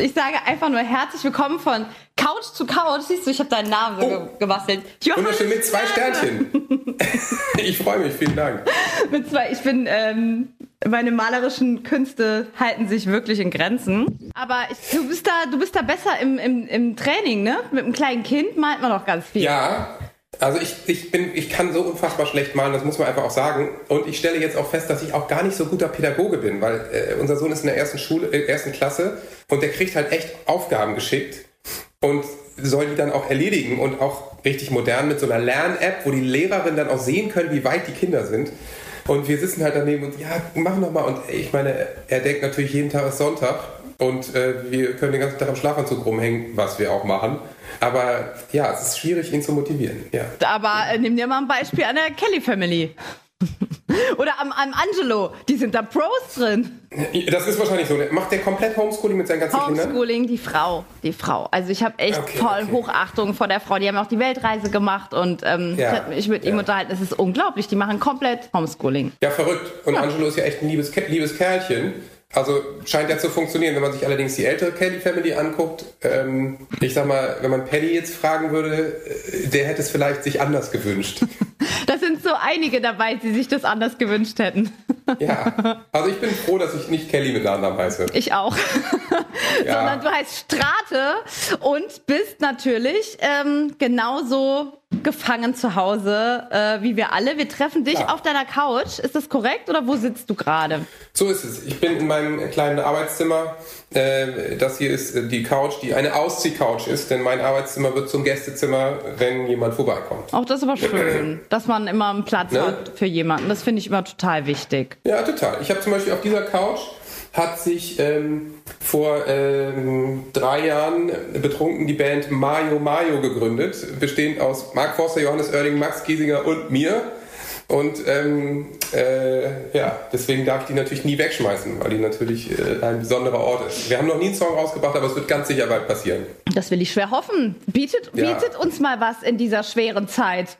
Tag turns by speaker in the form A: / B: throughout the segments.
A: Ich sage einfach nur herzlich willkommen von Couch zu Couch. Siehst du, ich habe deinen Namen so oh. gebastelt.
B: Wunderschön mit zwei Sternchen. ich freue mich, vielen Dank.
A: mit zwei, ich bin, ähm, meine malerischen Künste halten sich wirklich in Grenzen. Aber ich, du bist da, du bist da besser im, im, im Training, ne? Mit einem kleinen Kind malt man doch ganz viel.
B: Ja, also ich, ich bin, ich kann so unfassbar schlecht malen, das muss man einfach auch sagen. Und ich stelle jetzt auch fest, dass ich auch gar nicht so guter Pädagoge bin, weil äh, unser Sohn ist in der ersten Schule, äh, ersten Klasse und der kriegt halt echt Aufgaben geschickt und soll die dann auch erledigen und auch richtig modern mit so einer Lern-App, wo die Lehrerinnen dann auch sehen können, wie weit die Kinder sind. Und wir sitzen halt daneben und ja, mach noch mal. Und ich meine, er denkt natürlich jeden Tag ist Sonntag und äh, wir können den ganzen Tag am Schlafanzug rumhängen, was wir auch machen. Aber ja, es ist schwierig, ihn zu motivieren. Ja.
A: Aber äh, nimm dir mal ein Beispiel an der Kelly Family. Oder am, am Angelo, die sind da Pros drin.
B: Das ist wahrscheinlich so. Macht der komplett Homeschooling mit seinen ganzen
A: Homeschooling,
B: Kindern?
A: Homeschooling, die Frau. Die Frau. Also ich habe echt okay, voll okay. Hochachtung vor der Frau. Die haben auch die Weltreise gemacht und ähm, ja, ich mit ja. ihm unterhalten. Es ist unglaublich. Die machen komplett Homeschooling.
B: Ja, verrückt. Und ja. Angelo ist ja echt ein liebes, liebes Kerlchen. Also scheint ja zu funktionieren. Wenn man sich allerdings die ältere Kelly Family anguckt, ähm, ich sag mal, wenn man Paddy jetzt fragen würde, äh, der hätte es vielleicht sich anders gewünscht.
A: da sind so einige dabei, die sich das anders gewünscht hätten.
B: ja, also ich bin froh, dass ich nicht Kelly mit Nachnamen heiße.
A: Ich auch. ja. Sondern du heißt Strate und bist natürlich ähm, genauso gefangen zu Hause, äh, wie wir alle. Wir treffen dich ja. auf deiner Couch. Ist das korrekt oder wo sitzt du gerade?
B: So ist es. Ich bin in meinem kleinen Arbeitszimmer. Äh, das hier ist die Couch, die eine Ausziehcouch ist, denn mein Arbeitszimmer wird zum Gästezimmer, wenn jemand vorbeikommt.
A: Auch das ist aber schön, dass man immer einen Platz ne? hat für jemanden. Das finde ich immer total wichtig.
B: Ja, total. Ich habe zum Beispiel auf dieser Couch hat sich ähm, vor ähm, drei Jahren betrunken die Band Mayo Mayo gegründet, bestehend aus Mark Forster, Johannes Oerding, Max Giesinger und mir. Und ähm, äh, ja, deswegen darf ich die natürlich nie wegschmeißen, weil die natürlich äh, ein besonderer Ort ist. Wir haben noch nie einen Song rausgebracht, aber es wird ganz sicher bald passieren.
A: Das will ich schwer hoffen. Bietet, ja. bietet uns mal was in dieser schweren Zeit.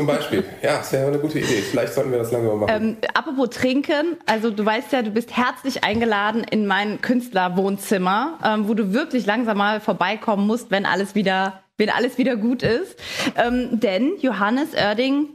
B: Zum Beispiel. Ja, das wäre eine gute Idee. Vielleicht sollten wir das langsam machen.
A: Ähm, apropos Trinken, also du weißt ja, du bist herzlich eingeladen in mein Künstlerwohnzimmer, ähm, wo du wirklich langsam mal vorbeikommen musst, wenn alles wieder, wenn alles wieder gut ist. Ähm, denn Johannes Oerding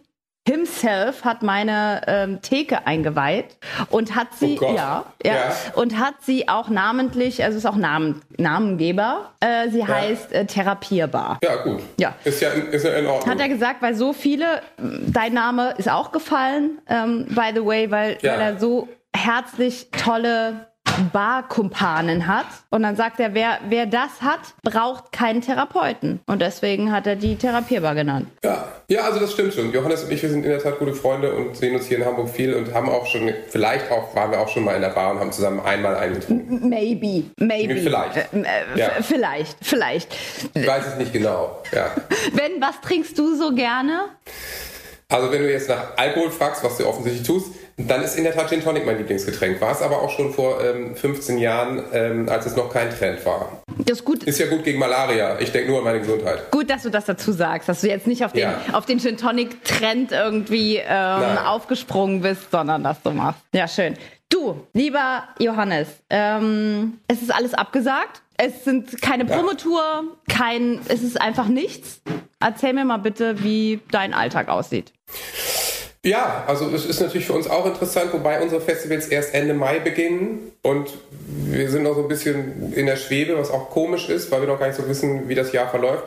A: himself hat meine ähm, Theke eingeweiht und hat sie
B: oh
A: ja, ja, ja, und hat sie auch namentlich also ist auch Namen, Namengeber äh, sie ja. heißt äh, therapierbar.
B: Ja gut. Ja. Ist ja ist ja in Ordnung.
A: Hat er gesagt weil so viele dein Name ist auch gefallen ähm, by the way weil, weil er so herzlich tolle Barkumpanen hat. Und dann sagt er, wer, wer das hat, braucht keinen Therapeuten. Und deswegen hat er die Therapierbar genannt.
B: Ja, ja also das stimmt schon. Johannes und ich, wir sind in der Tat gute Freunde und sehen uns hier in Hamburg viel und haben auch schon, vielleicht auch, waren wir auch schon mal in der Bar und haben zusammen einmal eingetrunken.
A: Maybe, maybe.
B: Vielleicht. Äh,
A: äh, ja. Vielleicht, vielleicht.
B: Ich weiß es nicht genau, ja.
A: Wenn, was trinkst du so gerne?
B: Also wenn du jetzt nach Alkohol fragst, was du offensichtlich tust, dann ist in der Tat Gin Tonic mein Lieblingsgetränk. War es aber auch schon vor ähm, 15 Jahren, ähm, als es noch kein Trend war.
A: Das ist gut.
B: Ist ja gut gegen Malaria. Ich denke nur an meine Gesundheit.
A: Gut, dass du das dazu sagst, dass du jetzt nicht auf den, ja. auf den Gin Tonic Trend irgendwie ähm, aufgesprungen bist, sondern dass du machst. Ja, schön. Du, lieber Johannes, ähm, es ist alles abgesagt. Es sind keine. Promotour, kein, es ist einfach nichts. Erzähl mir mal bitte, wie dein Alltag aussieht.
B: Ja, also es ist natürlich für uns auch interessant, wobei unsere Festivals erst Ende Mai beginnen und wir sind noch so ein bisschen in der Schwebe, was auch komisch ist, weil wir noch gar nicht so wissen, wie das Jahr verläuft.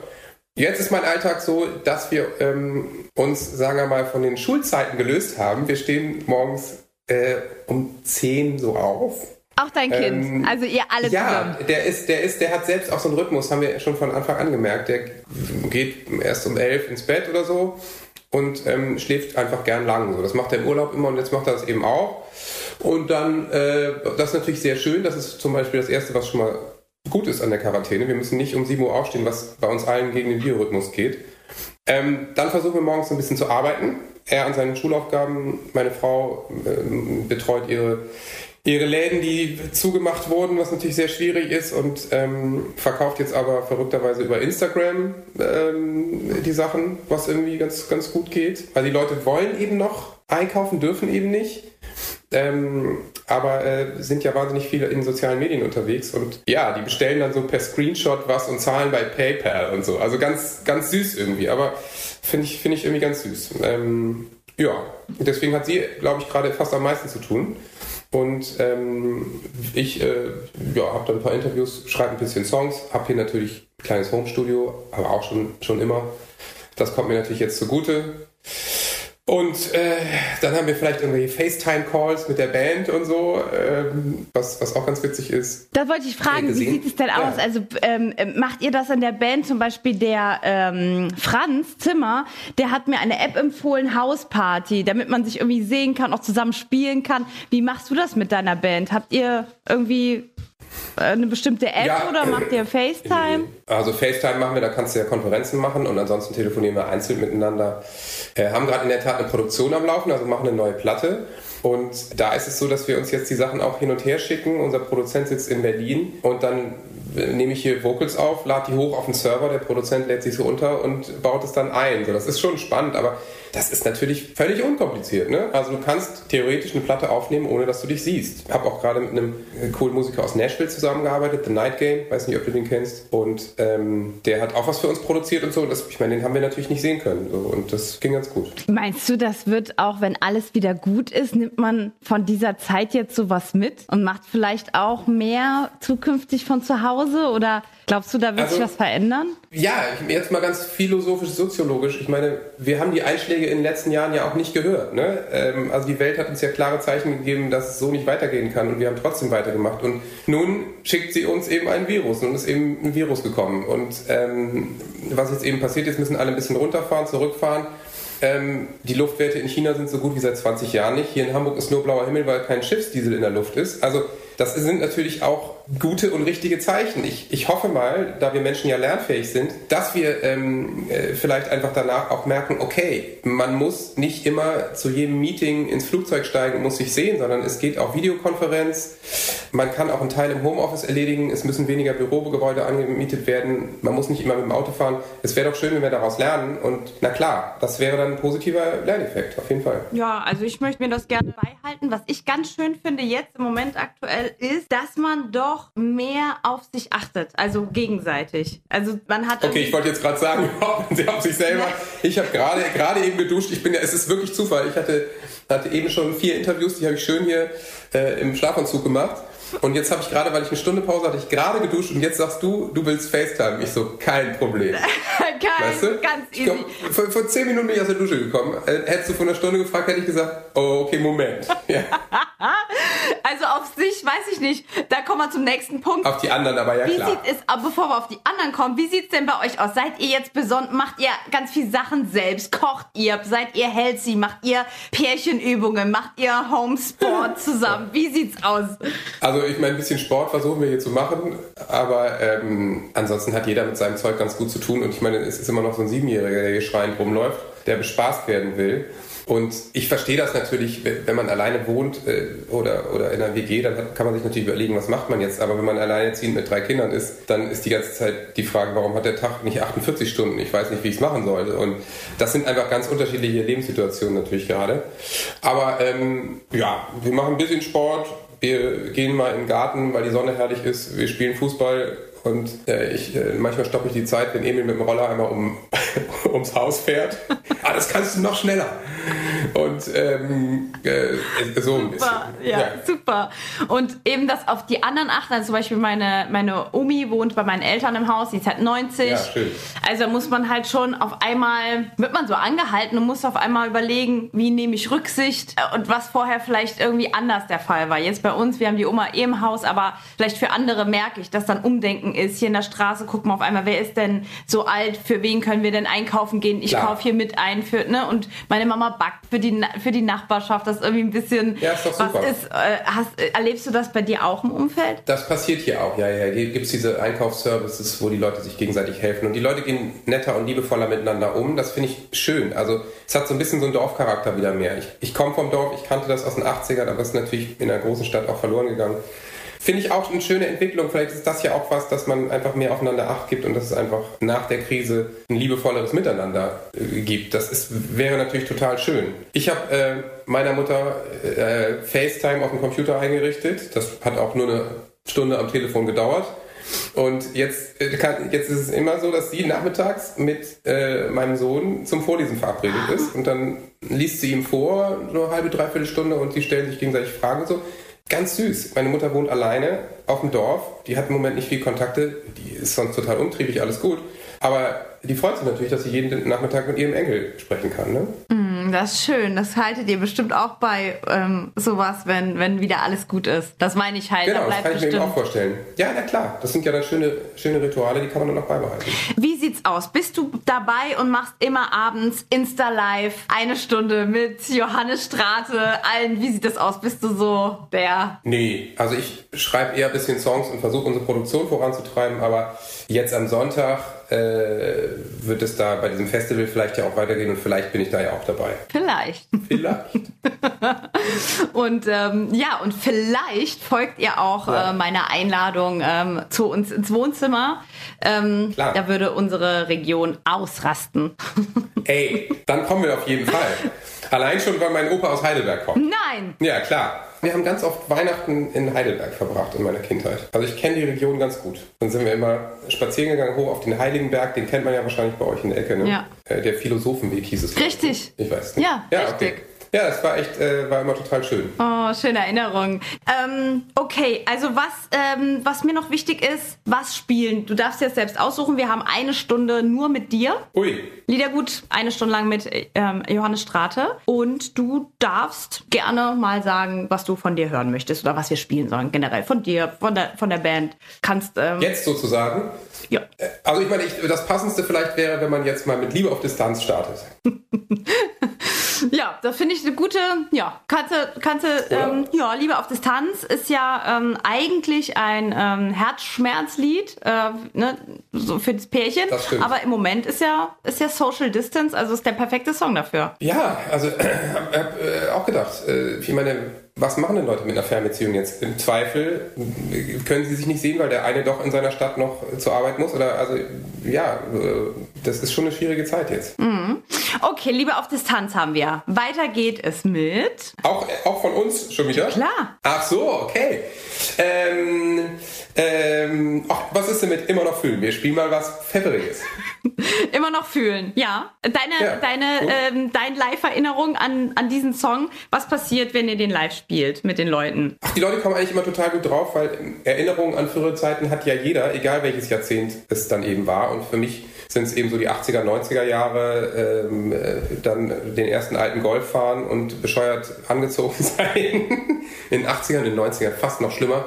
B: Jetzt ist mein Alltag so, dass wir ähm, uns, sagen wir mal, von den Schulzeiten gelöst haben. Wir stehen morgens äh, um 10 so auf.
A: Auch dein Kind, ähm, also ihr alle
B: ja, zusammen. Ja, der ist, der ist, der hat selbst auch so einen Rhythmus, haben wir schon von Anfang an gemerkt. Der geht erst um 11 ins Bett oder so und ähm, schläft einfach gern lang. So, das macht er im Urlaub immer und jetzt macht er das eben auch. Und dann, äh, das ist natürlich sehr schön. Das ist zum Beispiel das Erste, was schon mal gut ist an der Quarantäne. Wir müssen nicht um 7 Uhr aufstehen, was bei uns allen gegen den Biorhythmus geht. Ähm, dann versuchen wir morgens ein bisschen zu arbeiten. Er an seinen Schulaufgaben, meine Frau äh, betreut ihre ihre Läden, die zugemacht wurden, was natürlich sehr schwierig ist und ähm, verkauft jetzt aber verrückterweise über Instagram ähm, die Sachen, was irgendwie ganz, ganz gut geht. Weil die Leute wollen eben noch einkaufen, dürfen eben nicht. ähm, aber äh, sind ja wahnsinnig viele in sozialen Medien unterwegs und ja, die bestellen dann so per Screenshot was und zahlen bei PayPal und so. Also ganz, ganz süß irgendwie, aber finde ich, finde ich irgendwie ganz süß. Ähm, ja, deswegen hat sie, glaube ich, gerade fast am meisten zu tun. Und ähm, ich äh, ja, habe dann ein paar Interviews, schreibe ein bisschen Songs, habe hier natürlich ein kleines Homestudio, aber auch schon, schon immer. Das kommt mir natürlich jetzt zugute. Und äh, dann haben wir vielleicht irgendwelche FaceTime-Calls mit der Band und so, ähm, was, was auch ganz witzig ist.
A: Da wollte ich fragen, wie sieht es denn aus? Ja. Also ähm, macht ihr das in der Band? Zum Beispiel der ähm, Franz Zimmer, der hat mir eine App empfohlen, Hausparty, damit man sich irgendwie sehen kann, auch zusammen spielen kann. Wie machst du das mit deiner Band? Habt ihr irgendwie eine bestimmte App ja, oder macht ihr FaceTime?
B: Also FaceTime machen wir, da kannst du ja Konferenzen machen und ansonsten telefonieren wir einzeln miteinander. Äh, haben gerade in der Tat eine Produktion am Laufen, also machen eine neue Platte. Und da ist es so, dass wir uns jetzt die Sachen auch hin und her schicken. Unser Produzent sitzt in Berlin und dann äh, nehme ich hier Vocals auf, lade die hoch auf den Server, der Produzent lädt sie so runter und baut es dann ein. So, das ist schon spannend, aber das ist natürlich völlig unkompliziert. Ne? Also du kannst theoretisch eine Platte aufnehmen, ohne dass du dich siehst. Ich habe auch gerade mit einem äh, coolen Musiker aus Nashville zusammengearbeitet, The Night Game, weiß nicht, ob du den kennst. Und ähm, der hat auch was für uns produziert und so. Das, ich meine, den haben wir natürlich nicht sehen können. So, und das ging ganz gut.
A: Meinst du, das wird auch, wenn alles wieder gut ist, nimmt man von dieser Zeit jetzt sowas mit und macht vielleicht auch mehr zukünftig von zu Hause? Oder glaubst du, da wird also, sich was verändern?
B: Ja, jetzt mal ganz philosophisch, soziologisch. Ich meine, wir haben die Einschläge in den letzten Jahren ja auch nicht gehört. Ne? Ähm, also die Welt hat uns ja klare Zeichen gegeben, dass es so nicht weitergehen kann und wir haben trotzdem weitergemacht. Und nun schickt sie uns eben ein Virus. Nun ist eben ein Virus gekommen. Und ähm, was jetzt eben passiert ist, müssen alle ein bisschen runterfahren, zurückfahren. Ähm, die Luftwerte in China sind so gut wie seit 20 Jahren nicht. Hier in Hamburg ist nur blauer Himmel, weil kein Schiffsdiesel in der Luft ist. Also das sind natürlich auch gute und richtige Zeichen. Ich, ich hoffe mal, da wir Menschen ja lernfähig sind, dass wir ähm, äh, vielleicht einfach danach auch merken, okay, man muss nicht immer zu jedem Meeting ins Flugzeug steigen und muss sich sehen, sondern es geht auch Videokonferenz. Man kann auch einen Teil im Homeoffice erledigen. Es müssen weniger Bürogebäude angemietet werden. Man muss nicht immer mit dem Auto fahren. Es wäre doch schön, wenn wir daraus lernen. Und na klar, das wäre dann ein positiver Lerneffekt, auf jeden Fall.
A: Ja, also ich möchte mir das gerne beibehalten. Was ich ganz schön finde jetzt im Moment aktuell ist, dass man doch noch mehr auf sich achtet, also gegenseitig. Also man hat.
B: Okay, ich wollte jetzt gerade sagen, sie auf sich selber. Ich habe gerade gerade eben geduscht. Ich bin ja, es ist wirklich Zufall. Ich hatte hatte eben schon vier Interviews, die habe ich schön hier äh, im Schlafanzug gemacht. Und jetzt habe ich gerade, weil ich eine Stunde Pause hatte, ich gerade geduscht und jetzt sagst du, du willst FaceTime. Ich so, kein Problem.
A: kein, weißt du? ganz easy.
B: Komm, vor, vor, zehn Minuten bin ich aus der Dusche gekommen. Äh, hättest du vor einer Stunde gefragt, hätte ich gesagt, oh, okay, Moment. Ja.
A: also auf sich, weiß ich nicht. Da kommen wir zum nächsten Punkt.
B: Auf die anderen aber ja
A: wie
B: klar.
A: Sieht es, bevor wir auf die anderen kommen, wie sieht es denn bei euch aus? Seid ihr jetzt besonders, macht ihr ganz viel Sachen selbst? Kocht ihr? Seid ihr healthy? Macht ihr Pärchenübungen? Macht ihr Homesport zusammen? Wie sieht's aus?
B: Also ich meine, ein bisschen Sport versuchen wir hier zu machen, aber ähm, ansonsten hat jeder mit seinem Zeug ganz gut zu tun und ich meine, es ist immer noch so ein Siebenjähriger, der hier schreiend rumläuft, der bespaßt werden will. Und ich verstehe das natürlich, wenn man alleine wohnt äh, oder, oder in einer WG, dann kann man sich natürlich überlegen, was macht man jetzt. Aber wenn man alleinerziehend mit drei Kindern ist, dann ist die ganze Zeit die Frage, warum hat der Tag nicht 48 Stunden? Ich weiß nicht, wie ich es machen soll. Und das sind einfach ganz unterschiedliche Lebenssituationen natürlich gerade. Aber ähm, ja, wir machen ein bisschen Sport, wir gehen mal in den Garten, weil die Sonne herrlich ist, wir spielen Fußball und äh, ich, äh, manchmal stoppe ich die Zeit, wenn Emil mit dem Roller einmal um, ums Haus fährt. Ah, das kannst du noch schneller. Und ähm, äh, so ein bisschen.
A: Ja, ja, super. Und eben das auf die anderen achten. Also zum Beispiel meine, meine Omi wohnt bei meinen Eltern im Haus, die ist halt 90. Ja, schön. Also muss man halt schon auf einmal, wird man so angehalten und muss auf einmal überlegen, wie nehme ich Rücksicht und was vorher vielleicht irgendwie anders der Fall war. Jetzt bei uns, wir haben die Oma eh im Haus, aber vielleicht für andere merke ich, dass dann Umdenken ist. Hier in der Straße gucken wir auf einmal, wer ist denn so alt, für wen können wir denn einkaufen gehen? Ich kaufe hier mit ein für, ne? Und meine Mama backt für die, für die Nachbarschaft. Das ist irgendwie ein bisschen.
B: Ja, ist doch super.
A: Ist, äh, hast, erlebst du das bei dir auch im Umfeld?
B: Das passiert hier auch, ja, ja. Hier gibt es diese Einkaufsservices, wo die Leute sich gegenseitig helfen. Und die Leute gehen netter und liebevoller miteinander um. Das finde ich schön. Also es hat so ein bisschen so einen Dorfcharakter wieder mehr. Ich, ich komme vom Dorf, ich kannte das aus den 80ern, aber es ist natürlich in einer großen Stadt auch verloren gegangen. Finde ich auch eine schöne Entwicklung. Vielleicht ist das ja auch was, dass man einfach mehr aufeinander Acht gibt und dass es einfach nach der Krise ein liebevolleres Miteinander äh, gibt. Das ist, wäre natürlich total schön. Ich habe äh, meiner Mutter äh, FaceTime auf dem Computer eingerichtet. Das hat auch nur eine Stunde am Telefon gedauert. Und jetzt, äh, kann, jetzt ist es immer so, dass sie nachmittags mit äh, meinem Sohn zum Vorlesen verabredet ist. Und dann liest sie ihm vor, so eine halbe, dreiviertel Stunde und sie stellen sich gegenseitig Fragen und so. Ganz süß. Meine Mutter wohnt alleine auf dem Dorf. Die hat im Moment nicht viel Kontakte. Die ist sonst total umtriebig, alles gut. Aber die freut sich natürlich, dass sie jeden Nachmittag mit ihrem Enkel sprechen kann. Ne?
A: Mm, das ist schön. Das haltet ihr bestimmt auch bei ähm, sowas, wenn, wenn wieder alles gut ist. Das meine ich halt.
B: Genau, da das kann ich bestimmt... mir eben auch vorstellen. Ja, na klar. Das sind ja dann schöne, schöne Rituale, die kann man dann auch beibehalten.
A: Wie sieht's aus? Bist du dabei und machst immer abends Insta-Live eine Stunde mit Johannes Strate, allen? Wie sieht das aus? Bist du so der...
B: Nee, also ich schreibe eher ein bisschen Songs und versuche unsere Produktion voranzutreiben, aber jetzt am Sonntag äh, wird es da bei diesem Festival vielleicht ja auch weitergehen und vielleicht bin ich da ja auch dabei.
A: Vielleicht.
B: Vielleicht.
A: und ähm, ja, und vielleicht folgt ihr auch ja. äh, meiner Einladung ähm, zu uns ins Wohnzimmer. Ähm, Klar. Da würde unsere Region ausrasten.
B: Ey, dann kommen wir auf jeden Fall. Allein schon, weil mein Opa aus Heidelberg kommt.
A: Nein!
B: Ja, klar. Wir haben ganz oft Weihnachten in Heidelberg verbracht in meiner Kindheit. Also ich kenne die Region ganz gut. Dann sind wir immer spazieren gegangen hoch auf den Heiligenberg. Den kennt man ja wahrscheinlich bei euch in der Ecke. Ne?
A: Ja.
B: Äh, der Philosophenweg hieß es.
A: Richtig.
B: Ich weiß nicht.
A: Ja, ja richtig.
B: Okay. Ja, das war echt, äh, war immer total schön.
A: Oh, schöne Erinnerung. Ähm, okay, also was, ähm, was mir noch wichtig ist, was spielen? Du darfst jetzt selbst aussuchen. Wir haben eine Stunde nur mit dir.
B: Ui.
A: Liedergut, eine Stunde lang mit ähm, Johannes Strate. Und du darfst gerne mal sagen, was du von dir hören möchtest oder was wir spielen sollen. Generell von dir, von der, von der Band. Kannst.
B: Ähm, jetzt sozusagen?
A: Ja.
B: Äh, also ich meine, ich, das Passendste vielleicht wäre, wenn man jetzt mal mit Liebe auf Distanz startet.
A: Ja, das finde ich eine gute, ja, kannst du, kannst du, ähm, ja, Liebe auf Distanz ist ja ähm, eigentlich ein ähm, Herzschmerzlied, äh, ne, so für das Pärchen.
B: Das stimmt.
A: Aber im Moment ist ja, ist ja Social Distance, also ist der perfekte Song dafür.
B: Ja, also äh, hab, äh, auch gedacht, äh, ich meine, was machen denn Leute mit einer Fernbeziehung jetzt? Im Zweifel können sie sich nicht sehen, weil der eine doch in seiner Stadt noch zur Arbeit muss. Oder also ja, das ist schon eine schwierige Zeit jetzt.
A: Mhm. Okay, Liebe auf Distanz haben wir. Weiter geht es mit.
B: Auch, auch von uns schon wieder?
A: Klar.
B: Ach so, okay. Ähm, ähm, ach, was ist denn mit immer noch fühlen? Wir spielen mal was Pfefferiges.
A: immer noch fühlen, ja. Deine, ja, deine, ähm, deine Live-Erinnerung an, an diesen Song. Was passiert, wenn ihr den live spielt mit den Leuten?
B: Ach, die Leute kommen eigentlich immer total gut drauf, weil Erinnerungen an frühere Zeiten hat ja jeder, egal welches Jahrzehnt es dann eben war. Und für mich sind es eben so die 80er, 90er Jahre, ähm, äh, dann den ersten alten Golf fahren und bescheuert angezogen sein. in den 80ern, in den 90ern fast noch schlimmer.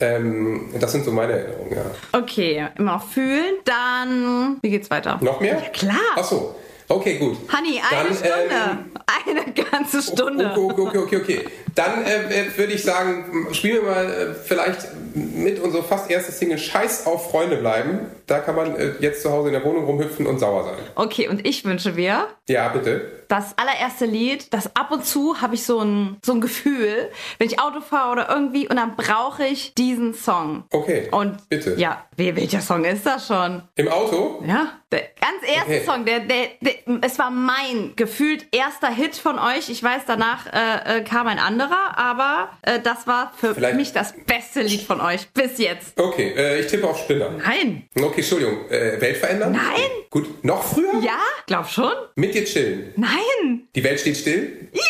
B: Ähm, das sind so meine Erinnerungen, ja.
A: Okay, immer fühlen. Dann, wie geht's weiter?
B: Noch mehr?
A: Ja, klar.
B: Ach so. Okay, gut.
A: Honey, eine Dann, Stunde. Ähm, eine ganze Stunde.
B: Okay, okay, okay, okay. Dann äh, äh, würde ich sagen, spielen wir mal äh, vielleicht mit unserer fast erste Single Scheiß auf Freunde bleiben. Da kann man äh, jetzt zu Hause in der Wohnung rumhüpfen und sauer sein.
A: Okay, und ich wünsche mir.
B: Ja, bitte.
A: Das allererste Lied, das ab und zu habe ich so ein, so ein Gefühl, wenn ich Auto fahre oder irgendwie, und dann brauche ich diesen Song.
B: Okay.
A: Und
B: bitte.
A: Ja, welcher Song ist das schon?
B: Im Auto?
A: Ja. Der ganz erste okay. Song, der, der, der, es war mein gefühlt erster Hit von euch. Ich weiß, danach äh, äh, kam ein anderer, aber äh, das war für Vielleicht. mich das beste Lied von euch bis jetzt.
B: Okay, äh, ich tippe auf Spinner.
A: Nein.
B: Okay, Entschuldigung. Äh, Welt verändern?
A: Nein.
B: Gut, noch früher?
A: Ja, glaub schon.
B: Mit dir chillen?
A: Nein.
B: Die Welt steht still?
A: Ja.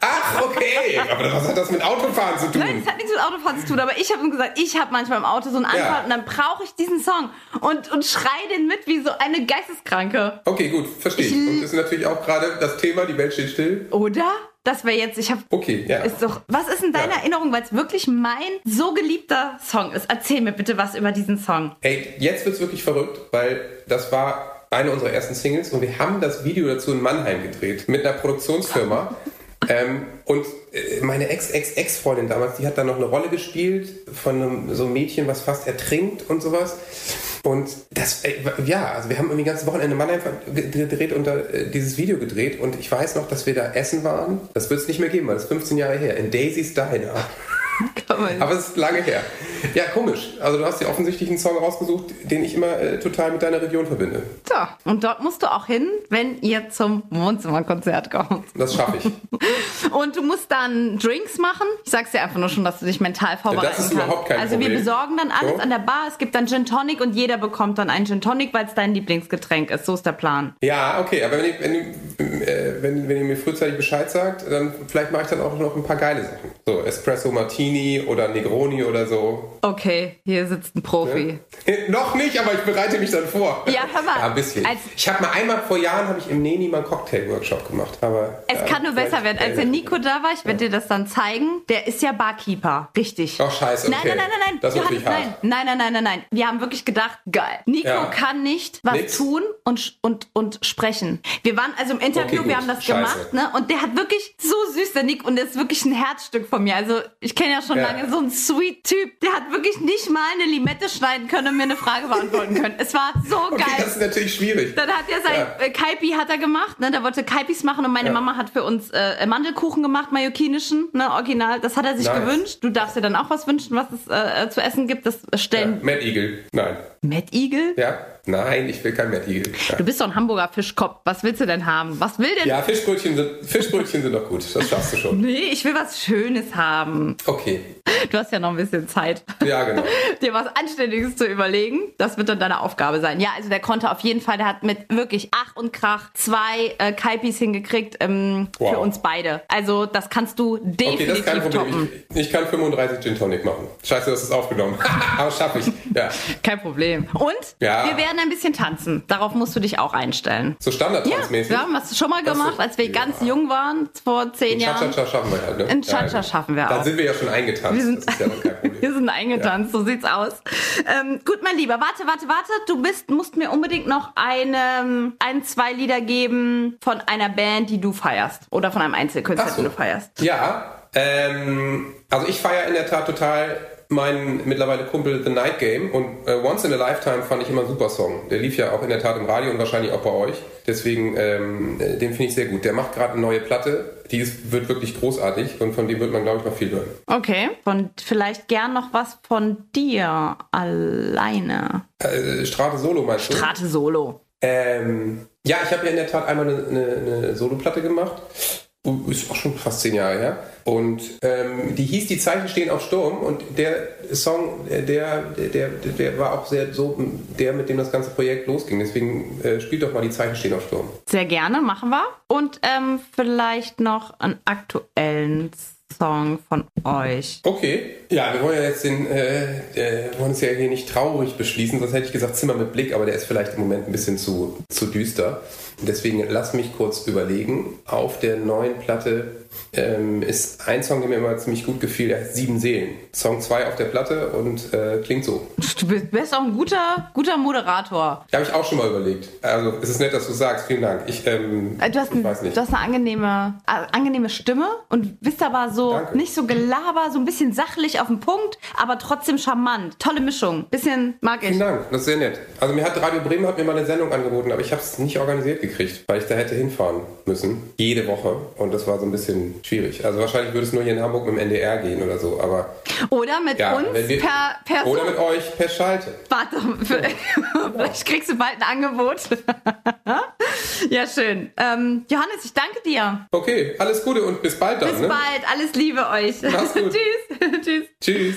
B: Ach, okay. Aber was hat das mit Autofahren zu tun?
A: Nein, das hat nichts mit Autofahren zu tun. Aber ich habe ihm gesagt, ich habe manchmal im Auto so einen Anfall ja. und dann brauche ich diesen Song und, und schrei den mit wie so eine Geisteskranke.
B: Okay, gut, verstehe ich. Und das ist natürlich auch gerade das Thema, die Welt steht still.
A: Oder? Das wäre jetzt, ich habe.
B: Okay, ja.
A: Ist doch, was ist in deiner ja. Erinnerung, weil es wirklich mein so geliebter Song ist? Erzähl mir bitte was über diesen Song.
B: Ey, jetzt wird's wirklich verrückt, weil das war eine unserer ersten Singles und wir haben das Video dazu in Mannheim gedreht mit einer Produktionsfirma. ähm, und äh, meine Ex-Ex-Ex-Freundin damals, die hat da noch eine Rolle gespielt von einem, so einem Mädchen, was fast ertrinkt und sowas. Und das, äh, ja, also wir haben irgendwie ganze Wochenende Mannheim gedreht und da, äh, dieses Video gedreht und ich weiß noch, dass wir da essen waren. Das wird es nicht mehr geben, weil das ist 15 Jahre her, in Daisy's Diner. Aber es ist lange her. Ja, komisch. Also du hast dir offensichtlich einen Song rausgesucht, den ich immer äh, total mit deiner Region verbinde.
A: So, und dort musst du auch hin, wenn ihr zum Wohnzimmerkonzert kommt.
B: Das schaffe ich.
A: und du musst dann Drinks machen. Ich sag's dir einfach nur schon, dass du dich mental vorbereiten
B: kannst. Das ist
A: kannst.
B: überhaupt kein
A: also
B: Problem.
A: wir besorgen dann alles
B: so.
A: an der Bar. Es gibt dann Gin Tonic und jeder bekommt dann einen Gin Tonic, weil es dein Lieblingsgetränk ist. So ist der Plan.
B: Ja, okay. Aber wenn, ich, wenn, äh, wenn, wenn ihr mir frühzeitig Bescheid sagt, dann vielleicht mache ich dann auch noch ein paar geile Sachen. So Espresso Martini oder Negroni oder so.
A: Okay, hier sitzt ein Profi.
B: Ja? noch nicht, aber ich bereite mich dann vor.
A: Ja, hör mal.
B: Ja, ein bisschen. Ich habe mal einmal vor Jahren habe ich im Neni mal einen Cocktail-Workshop gemacht. Aber,
A: es
B: ja,
A: kann nur besser werden. Als der Nico da war, ich werde dir das dann zeigen, der ist ja Barkeeper. Richtig.
B: Ach, scheiße. Okay.
A: Nein, nein, nein, nein, nein.
B: Das ist
A: Johannes, nein. nein, nein, nein, nein, nein. Wir haben wirklich gedacht, geil. Nico
B: Ja.
A: kann nicht was
B: Nix.
A: tun und, und, und sprechen. Wir waren also im Interview,
B: Okay,
A: wir haben das
B: Scheiße.
A: gemacht, ne? Und der hat wirklich so süß, der Nick, und der ist wirklich ein Herzstück von mir. Also ich kenne ja schon lange so einen sweet Typ. Der hat wirklich nicht mal eine Limette schneiden können und mir eine Frage beantworten können. Es war so
B: Okay,
A: geil.
B: das ist natürlich schwierig.
A: Dann hat er sein
B: Ja.
A: äh, Kaipi hat er gemacht, ne? Der wollte Kaipis machen und meine
B: Ja.
A: Mama hat für uns äh, Mandelkuchen gemacht, mallorquinischen, ne? Original. Das hat er sich
B: Nice.
A: gewünscht. Du darfst dir dann auch was wünschen, was es äh, zu essen gibt. Das
B: Ja.
A: stellen
B: Mad Eagle. Nein.
A: Mad Eagle.
B: Ja? Nein, ich will kein. Ja.
A: Du bist doch ein Hamburger Fischkopf. Was willst du denn haben? Was will denn?
B: Ja, Fischbrötchen sind, Fischbrötchen sind doch gut. Das schaffst du schon.
A: Nee, ich will was Schönes haben.
B: Okay.
A: Du hast ja noch ein bisschen Zeit,
B: Ja, genau.
A: dir was Anständiges zu überlegen. Das wird dann deine Aufgabe sein. Ja, also der konnte auf jeden Fall, der hat mit wirklich Ach und Krach zwei äh, Kaipis hingekriegt ähm,
B: Wow.
A: für uns beide. Also das kannst du
B: Okay,
A: definitiv
B: das ist kein
A: toppen.
B: Problem. Ich, ich kann 35 Gin Tonic machen. Scheiße, das ist aufgenommen. Aber schaffe ich. Ja.
A: Kein Problem. Und
B: Ja.
A: wir werden ein bisschen tanzen. Darauf musst du dich auch einstellen.
B: So
A: Ja,
B: standardtanzmäßig.
A: wir haben das schon mal gemacht, als wir
B: ja.
A: ganz jung waren, vor zehn Jahren.
B: Cha-Cha-Cha schaffen wir halt, ne?
A: Ein Cha-Cha schaffen wir
B: Dann
A: auch.
B: sind wir ja schon eingetanzt.
A: Wir sind-
B: das ist ja dann kein Problem.
A: Wir sind eingetanzt, so sieht's aus. Ähm, gut, mein Lieber, warte, warte, warte. Du bist, musst mir unbedingt noch eine, ein, zwei Lieder geben von einer Band, die du feierst. Oder von einem Einzelkünstler,
B: so.
A: den du feierst.
B: Ja, ähm, also ich feiere in der Tat total meinen mittlerweile Kumpel The Night Game und äh, Once in a Lifetime fand ich immer ein super Song. Der lief ja auch in der Tat im Radio und wahrscheinlich auch bei euch. Deswegen, ähm, äh, den finde ich sehr gut. Der macht gerade eine neue Platte, die ist, wird wirklich großartig und von dem wird man, glaube ich, noch viel hören.
A: Okay. Und vielleicht gern noch was von dir alleine.
B: Äh, Strate Solo meinst du?
A: Strate Solo.
B: Ähm, ja, ich habe ja in der Tat einmal eine, eine, eine Soloplatte gemacht. Uh, Ist auch schon fast zehn Jahre her. Und ähm, die hieß Die Zeichen stehen auf Sturm. Und der Song, äh, der, der, der, der war auch sehr so der, mit dem das ganze Projekt losging. Deswegen äh, spielt doch mal Die Zeichen stehen auf Sturm.
A: Sehr gerne, machen wir. Und ähm, vielleicht noch einen aktuellen Song von euch.
B: Okay. Ja, wir wollen ja jetzt den, äh, äh, wollen es ja hier nicht traurig beschließen, sonst hätte ich gesagt Zimmer mit Blick, aber der ist vielleicht im Moment ein bisschen zu, zu düster. Deswegen lass mich kurz überlegen. Auf der neuen Platte ähm, ist ein Song, der mir immer ziemlich gut gefiel, der heißt Sieben Seelen. Song 2 auf der Platte und äh, klingt so.
A: Du bist, auch ein guter, guter Moderator.
B: Da habe ich auch schon mal überlegt. Also es ist nett, dass du sagst. Vielen Dank. Ich, ähm,
A: Äh, Du hast,
B: ich
A: ein,
B: weiß nicht.
A: du hast eine angenehme, äh, angenehme Stimme und bist aber so
B: Danke.
A: nicht so gelaber, so ein bisschen sachlich auf den Punkt, aber trotzdem charmant. Tolle Mischung. Bisschen mag ich.
B: Vielen Dank, das ist sehr nett. Also mir hat Radio Bremen hat mir mal eine Sendung angeboten, aber ich habe es nicht organisiert gekriegt, weil ich da hätte hinfahren müssen. Jede Woche. Und das war so ein bisschen schwierig. Also wahrscheinlich würde es nur hier in Hamburg mit dem NDR gehen oder so. Aber
A: Oder mit
B: ja,
A: uns
B: wir,
A: per, per
B: oder mit euch per Schalte.
A: Warte, vielleicht, vielleicht kriegst du bald ein Angebot. ja, schön. Ähm, Johannes, ich danke dir.
B: Okay, alles Gute und bis bald dann.
A: Bis
B: ne?
A: bald. Alles Liebe euch.
B: Mach's gut.
A: Tschüss. Tschüss.
B: Tschüss.